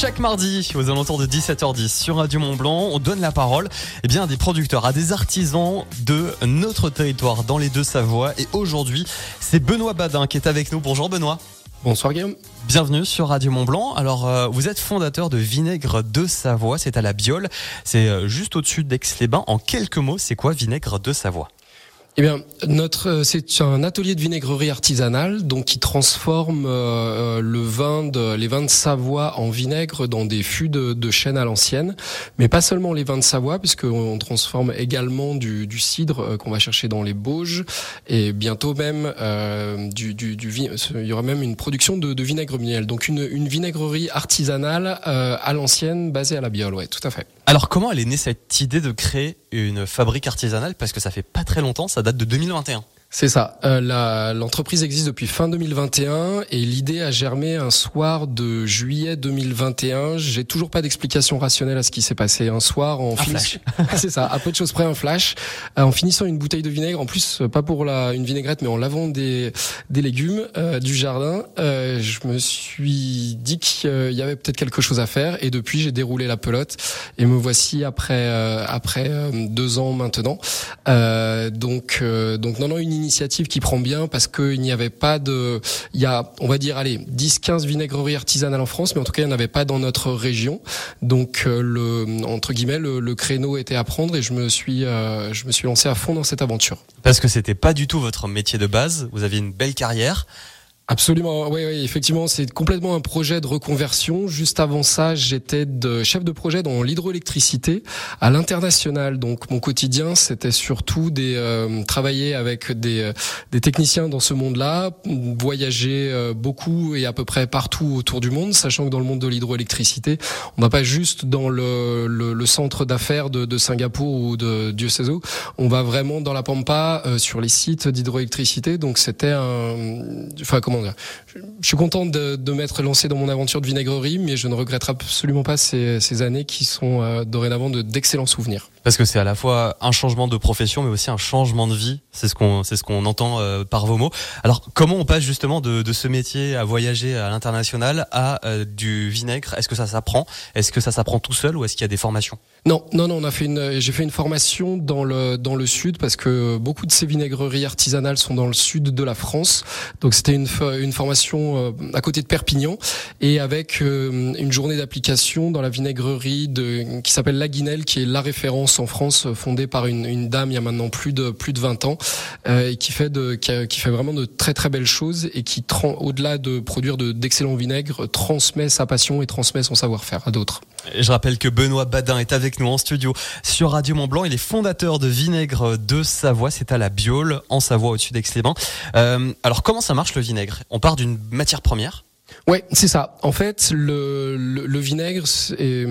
Chaque mardi, aux alentours de 17h10 sur Radio Mont Blanc, on donne la parole eh bien, à des producteurs, à des artisans de notre territoire dans les deux Savoies. Et aujourd'hui, c'est Benoît Badin qui est avec nous. Bonjour Benoît. Bonsoir Guillaume. Bienvenue sur Radio Mont Blanc. Alors, euh, vous êtes fondateur de Vinaigre de Savoie, c'est à la Biole, c'est euh, juste au-dessus d'Aix-les-Bains. En quelques mots, c'est quoi Vinaigre de Savoie eh bien, notre euh, c'est un atelier de vinaigrerie artisanale, donc qui transforme euh, euh, le vin de les vins de Savoie en vinaigre dans des fûts de, de chêne à l'ancienne, mais pas seulement les vins de Savoie, puisqu'on transforme également du, cidre qu'on va chercher dans les Bauges, et bientôt même il y aura même une production de, de vinaigre miel, donc une, une vinaigrerie artisanale à l'ancienne basée à la Biole, ouais, tout à fait. Alors, comment elle est née cette idée de créer une fabrique artisanale? Parce que ça fait pas très longtemps, ça date de 2021. C'est ça. Euh, L'entreprise existe depuis fin 2021 et l'idée a germé un soir de juillet 2021. J'ai toujours pas d'explication rationnelle à ce qui s'est passé. Un soir en finissant, c'est ça, à peu de choses près un flash, euh, en finissant une bouteille de vinaigre. En plus, euh, pas pour la une vinaigrette, mais en lavant des des légumes euh, du jardin. Euh, je me suis dit qu'il y avait peut-être quelque chose à faire et depuis j'ai déroulé la pelote et me voici après après deux ans maintenant. Donc donc non non une initiative qui prend bien parce qu'il n'y avait pas de, il y a, on va dire, allez, 10-15 vinaigreries artisanales en France, mais en tout cas, il n'y en avait pas dans notre région. Donc, euh, le, entre guillemets, le, créneau était à prendre et je me suis, euh, je me suis lancé à fond dans cette aventure. Parce que c'était pas du tout votre métier de base. Vous aviez une belle carrière. Absolument, oui, oui effectivement, c'est complètement un projet de reconversion. Juste avant ça, j'étais de chef de projet dans l'hydroélectricité à l'international. Donc mon quotidien, c'était surtout des euh, travailler avec des, euh, des techniciens dans ce monde-là, voyager euh, beaucoup et à peu près partout autour du monde, sachant que dans le monde de l'hydroélectricité, on va pas juste dans le, le, le centre d'affaires de, de, Singapour ou de Dieu sait où, on va vraiment dans la pampa sur les sites d'hydroélectricité. Donc c'était un, enfin comment je, suis content de, m'être lancé dans mon aventure de vinaigrerie, mais je ne regrette absolument pas ces, ces années qui sont euh, dorénavant d'excellents souvenirs. Parce que c'est à la fois un changement de profession, mais aussi un changement de vie. C'est ce qu'on, c'est ce qu'on entend euh, par vos mots. Alors, comment on passe justement de, de ce métier à voyager à l'international à euh, du vinaigre? Est-ce que ça s'apprend? Est-ce que ça s'apprend tout seul ou est-ce qu'il y a des formations? Non, non, non. On a fait une, j'ai fait une formation dans le dans le sud parce que beaucoup de ces vinaigreries artisanales sont dans le sud de la France. Donc c'était une une formation euh, à côté de Perpignan et avec une journée d'application dans la vinaigrerie de qui s'appelle La Guinelle, qui est la référence en France fondée par une, une, dame il y a maintenant plus de plus de 20 ans euh, et qui fait de qui, qui, fait vraiment de très très belles choses et qui au-delà de produire d'excellents vinaigres transmet sa passion et transmet son savoir-faire à d'autres. Je rappelle que Benoît Badin est avec nous en studio sur Radio Mont Blanc. Il est fondateur de Vinaigre de Savoie. C'est à la Biole, en Savoie, au-dessus d'Aix-les-Bains. Euh, alors, comment ça marche le vinaigre? On part d'une matière première? Ouais, c'est ça. En fait, le, le, le vinaigre est,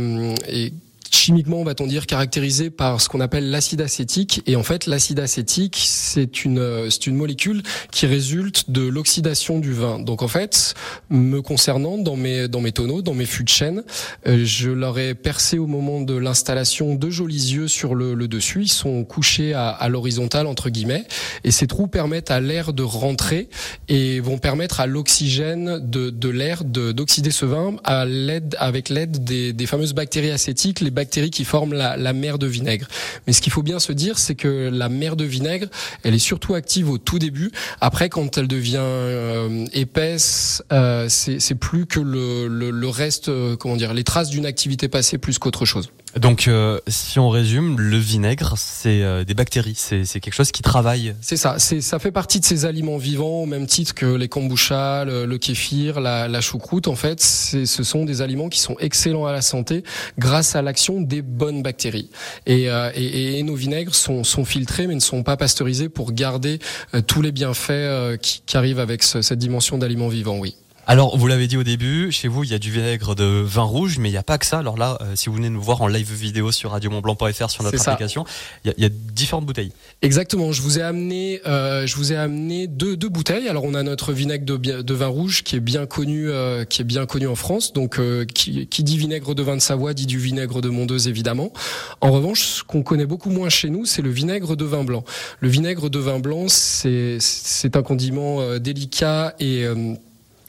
est chimiquement, va-t-on dire, caractérisé par ce qu'on appelle l'acide acétique. Et en fait, l'acide acétique, c'est une, c'est une molécule qui résulte de l'oxydation du vin. Donc en fait, me concernant, dans mes, dans mes tonneaux, dans mes fûts de chêne, euh, je leur ai percé au moment de l'installation deux jolis yeux sur le, le dessus. Ils sont couchés à, à l'horizontale, entre guillemets. Et ces trous permettent à l'air de rentrer et vont permettre à l'oxygène de, de l'air d'oxyder ce vin à l'aide, avec l'aide des, des fameuses bactéries acétiques, bactéries qui forment la, mer de vinaigre. Mais ce qu'il faut bien se dire, c'est que la mer de vinaigre, elle est surtout active au tout début. Après, quand elle devient euh, épaisse, euh, c'est plus que le reste, euh, comment dire, les traces d'une activité passée plus qu'autre chose. Donc, euh, si on résume, le vinaigre, c'est euh, des bactéries, c'est quelque chose qui travaille. C'est ça, ça fait partie de ces aliments vivants au même titre que les kombucha, le, le kéfir, la, la, choucroute. En fait, ce sont des aliments qui sont excellents à la santé grâce à l'action des bonnes bactéries. Et, euh, et, et, nos vinaigres sont, sont, filtrés, mais ne sont pas pasteurisés pour garder euh, tous les bienfaits euh, qui, qui, arrivent avec ce, cette dimension d'aliments vivants. Oui. Alors, vous l'avez dit au début, chez vous, il y a du vinaigre de vin rouge, mais il n'y a pas que ça. Alors là, euh, si vous venez nous voir en live vidéo sur radiomontblanc.fr sur notre application, il y, y, a différentes bouteilles. Exactement. Je vous ai amené, euh, je vous ai amené deux, deux bouteilles. Alors, on a notre vinaigre de, de vin rouge qui est bien connu, euh, qui est bien connu en France. Donc, euh, qui, qui, dit vinaigre de vin de Savoie dit du vinaigre de Mondeuse, évidemment. En revanche, ce qu'on connaît beaucoup moins chez nous, c'est le vinaigre de vin blanc. Le vinaigre de vin blanc, c'est c'est un condiment euh, délicat et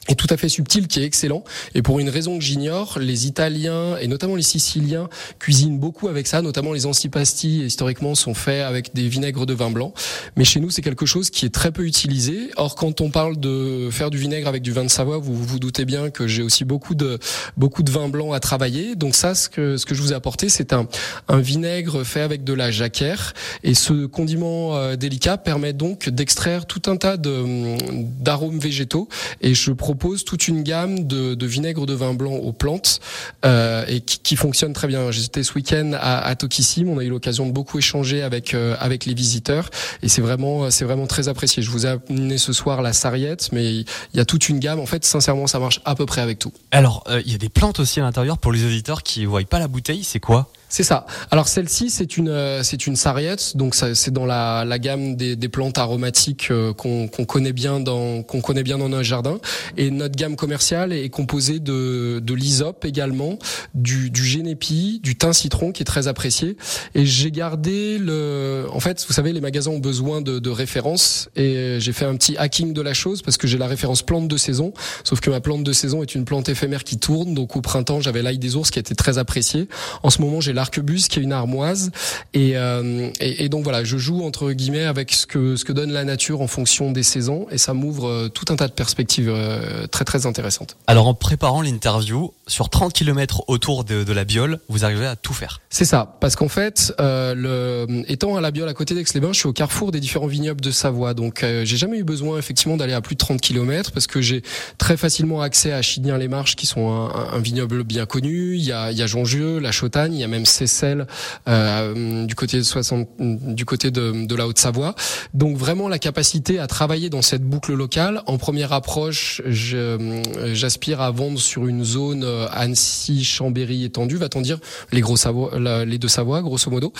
est tout à fait subtil, qui est excellent. Et pour une raison que j'ignore, les Italiens et notamment les Siciliens cuisinent beaucoup avec ça, notamment les antipasti historiquement sont faits avec des vinaigres de vin blanc. Mais chez nous, c'est quelque chose qui est très peu utilisé. Or, quand on parle de faire du vinaigre avec du vin de Savoie, vous vous doutez bien que j'ai aussi beaucoup de beaucoup de vin blanc à travailler. Donc ça, ce que ce que je vous ai apporté, c'est un un vinaigre fait avec de la jacquère. Et ce condiment euh, délicat permet donc d'extraire tout un tas de d'arômes végétaux. Et je propose toute une gamme de, vinaigre de vin blanc aux plantes euh, et qui, qui, fonctionne très bien. J'étais ce week-end à, à Tokissim, on a eu l'occasion de beaucoup échanger avec euh, avec les visiteurs et c'est vraiment c'est vraiment très apprécié. Je vous ai amené ce soir la sarriette, mais il y a toute une gamme. En fait, sincèrement, ça marche à peu près avec tout. Alors, euh, il y a des plantes aussi à l'intérieur pour les auditeurs qui voient pas la bouteille. C'est quoi? C'est ça. Alors celle-ci, c'est une euh, c'est une sarriette, donc c'est dans la, la gamme des, des plantes aromatiques euh, qu'on connaît bien dans qu'on connaît bien dans notre jardin. Et notre gamme commerciale est composée de de l'hysope également, du du génépi, du thym citron qui est très apprécié. Et j'ai gardé le. En fait, vous savez, les magasins ont besoin de, de références et j'ai fait un petit hacking de la chose parce que j'ai la référence plante de saison. Sauf que ma plante de saison est une plante éphémère qui tourne. Donc au printemps, j'avais l'ail des ours qui était très apprécié. En ce moment, j'ai l'arquebus qui est une armoise. Et, euh, et, et, donc voilà je joue entre guillemets avec ce que ce que donne la nature en fonction des saisons. Et ça m'ouvre euh, tout un tas de perspectives euh, très très intéressantes. Alors en préparant l'interview sur 30 km autour de, de, la Biole vous arrivez à tout faire. C'est ça. Parce qu'en fait euh, le, étant à la Biole à côté d'Aix-les-Bains je suis au carrefour des différents vignobles de Savoie. Donc euh, j'ai jamais eu besoin effectivement d'aller à plus de 30 km parce que j'ai très facilement accès à Chidien-les-Marches qui sont un, un, vignoble bien connu. Il y a, il y a Jongieux, la Chautagne il y a même Seyssel euh, du côté de 60, du côté de, de la Haute-Savoie. Donc vraiment la capacité à travailler dans cette boucle locale. En première approche, j'aspire à vendre sur une zone euh, Annecy, Chambéry étendue, va-t-on dire les gros Savoie, les deux Savoies, grosso modo.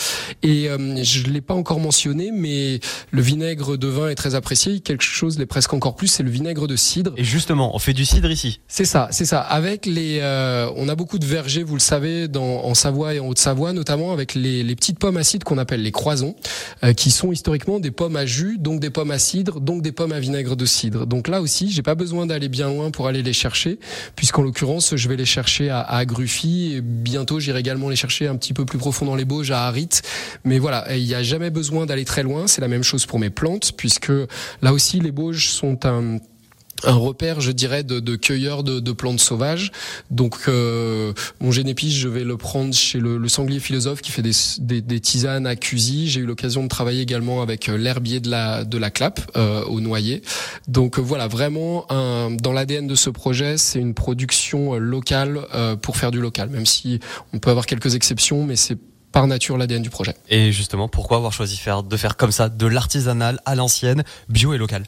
Et euh, je l'ai pas encore mentionné, mais le vinaigre de vin est très apprécié. Quelque chose l'est presque encore plus, c'est le vinaigre de cidre. Et justement, on fait du cidre ici. C'est ça, c'est ça. Avec les, euh, on a beaucoup de vergers, vous le savez, dans, en Savoie et en Haute-Savoie, notamment avec les, les, petites pommes acides qu'on appelle les croisons, euh, qui sont historiquement des pommes à jus, donc des pommes à cidre, donc des pommes à vinaigre de cidre. Donc là aussi, j'ai pas besoin d'aller bien loin pour aller les chercher, puisqu'en l'occurrence, je vais les chercher à, à Gruffy, et bientôt j'irai également les chercher un petit peu plus profond dans les Bauges, à Harit. Mais voilà, il n'y a jamais besoin d'aller très loin. C'est la même chose pour mes plantes, puisque là aussi, les Bauges sont un un repère, je dirais, de, de cueilleurs de, de, plantes sauvages. Donc, euh, mon génépice, je vais le prendre chez le, le sanglier philosophe qui fait des, des, des tisanes à Cusy. J'ai eu l'occasion de travailler également avec euh, l'herbier de la de la clappe euh, au noyer. Donc euh, voilà, vraiment, un, dans l'ADN de ce projet, c'est une production euh, locale pour faire du local. Même si on peut avoir quelques exceptions, mais c'est par nature l'ADN du projet. Et justement, pourquoi avoir choisi faire, de faire comme ça, de l'artisanal à l'ancienne, bio et local?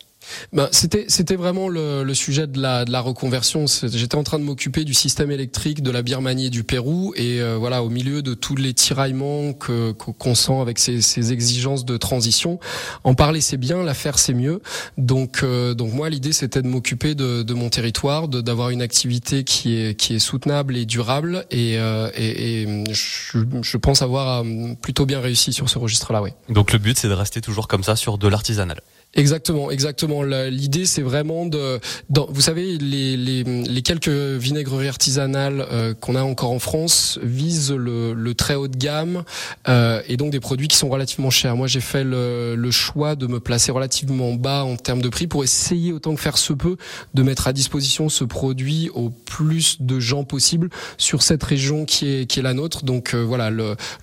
Ben, c'était c'était vraiment le, le, sujet de la de la reconversion. J'étais en train de m'occuper du système électrique de la Birmanie et du Pérou et euh, voilà au milieu de tous les tiraillements que qu'on sent avec ces, ces, exigences de transition. En parler c'est bien, la faire c'est mieux. Donc euh, donc moi l'idée c'était de m'occuper de, de mon territoire, d'avoir une activité qui est qui est soutenable et durable et euh, et, et je, je, pense avoir plutôt bien réussi sur ce registre là. Oui. Donc le but c'est de rester toujours comme ça sur de l'artisanal. Exactement, exactement. L'idée, c'est vraiment de, vous savez, les, les, les, quelques vinaigreries artisanales euh, qu'on a encore en France visent le, le très haut de gamme euh, et donc des produits qui sont relativement chers. Moi, j'ai fait le, le, choix de me placer relativement bas en termes de prix pour essayer autant que faire se peut de mettre à disposition ce produit au plus de gens possible sur cette région qui est qui est la nôtre. Donc euh, voilà,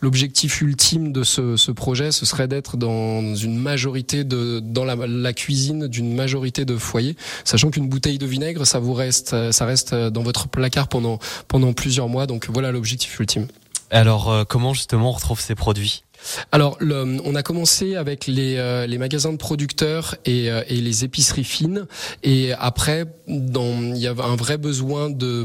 l'objectif ultime de ce, ce projet, ce serait d'être dans une majorité de dans la la cuisine d'une majorité de foyers, sachant qu'une bouteille de vinaigre, ça vous reste, ça reste dans votre placard pendant pendant plusieurs mois. Donc voilà l'objectif ultime. Alors euh, comment justement on retrouve ces produits? Alors, le, on a commencé avec les, euh, les magasins de producteurs et, euh, et, les épiceries fines, et après, dans, il y avait un vrai besoin de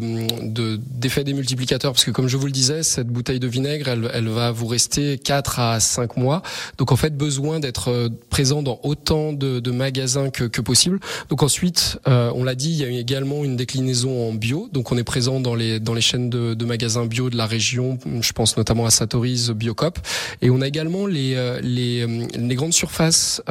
d'effet de, des multiplicateurs, parce que comme je vous le disais, cette bouteille de vinaigre, elle, elle va vous rester 4 à 5 mois, donc en fait, besoin d'être euh, présent dans autant de, de magasins que, que, possible. Donc ensuite, euh, on l'a dit, il y a également une déclinaison en bio, donc on est présent dans les dans les chaînes de, de magasins bio de la région, je pense notamment à Satori's Biocop, et on a a également les, les, les grandes surfaces.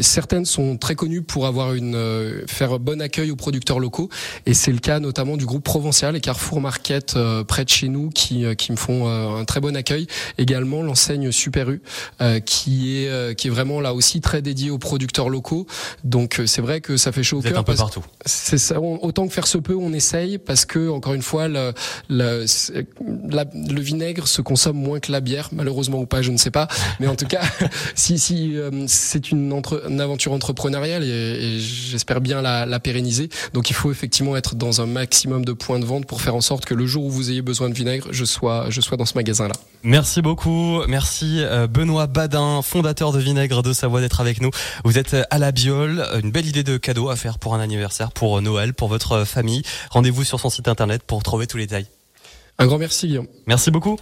certaines sont très connues pour avoir une faire bon accueil aux producteurs locaux, et c'est le cas notamment du groupe Provincial et Carrefour Market près de chez nous qui, qui me font un très bon accueil. Également l'enseigne Super U qui est qui est vraiment là aussi très dédiée aux producteurs locaux. Donc c'est vrai que ça fait chaud au cœur. un peu partout. C'est ça. autant que faire se peut, on essaye parce que encore une fois, le, le, le, vinaigre se consomme moins que la bière, malheureusement ou pas, je ne sais pas. Mais en tout cas, si, si euh, c'est une, entre, une, aventure entrepreneuriale et, et j'espère bien la, la, pérenniser. Donc il faut effectivement être dans un maximum de points de vente pour faire en sorte que le jour où vous ayez besoin de vinaigre, je sois, je sois dans ce magasin-là. Merci beaucoup. Merci euh, Benoît Badin, fondateur de Vinaigre de Savoie, d'être avec nous. Vous êtes à la Biole. Une belle idée de cadeau à faire pour un anniversaire, pour Noël, pour votre famille. Rendez-vous sur son site internet pour trouver tous les détails. Un grand merci Guillaume. Merci beaucoup.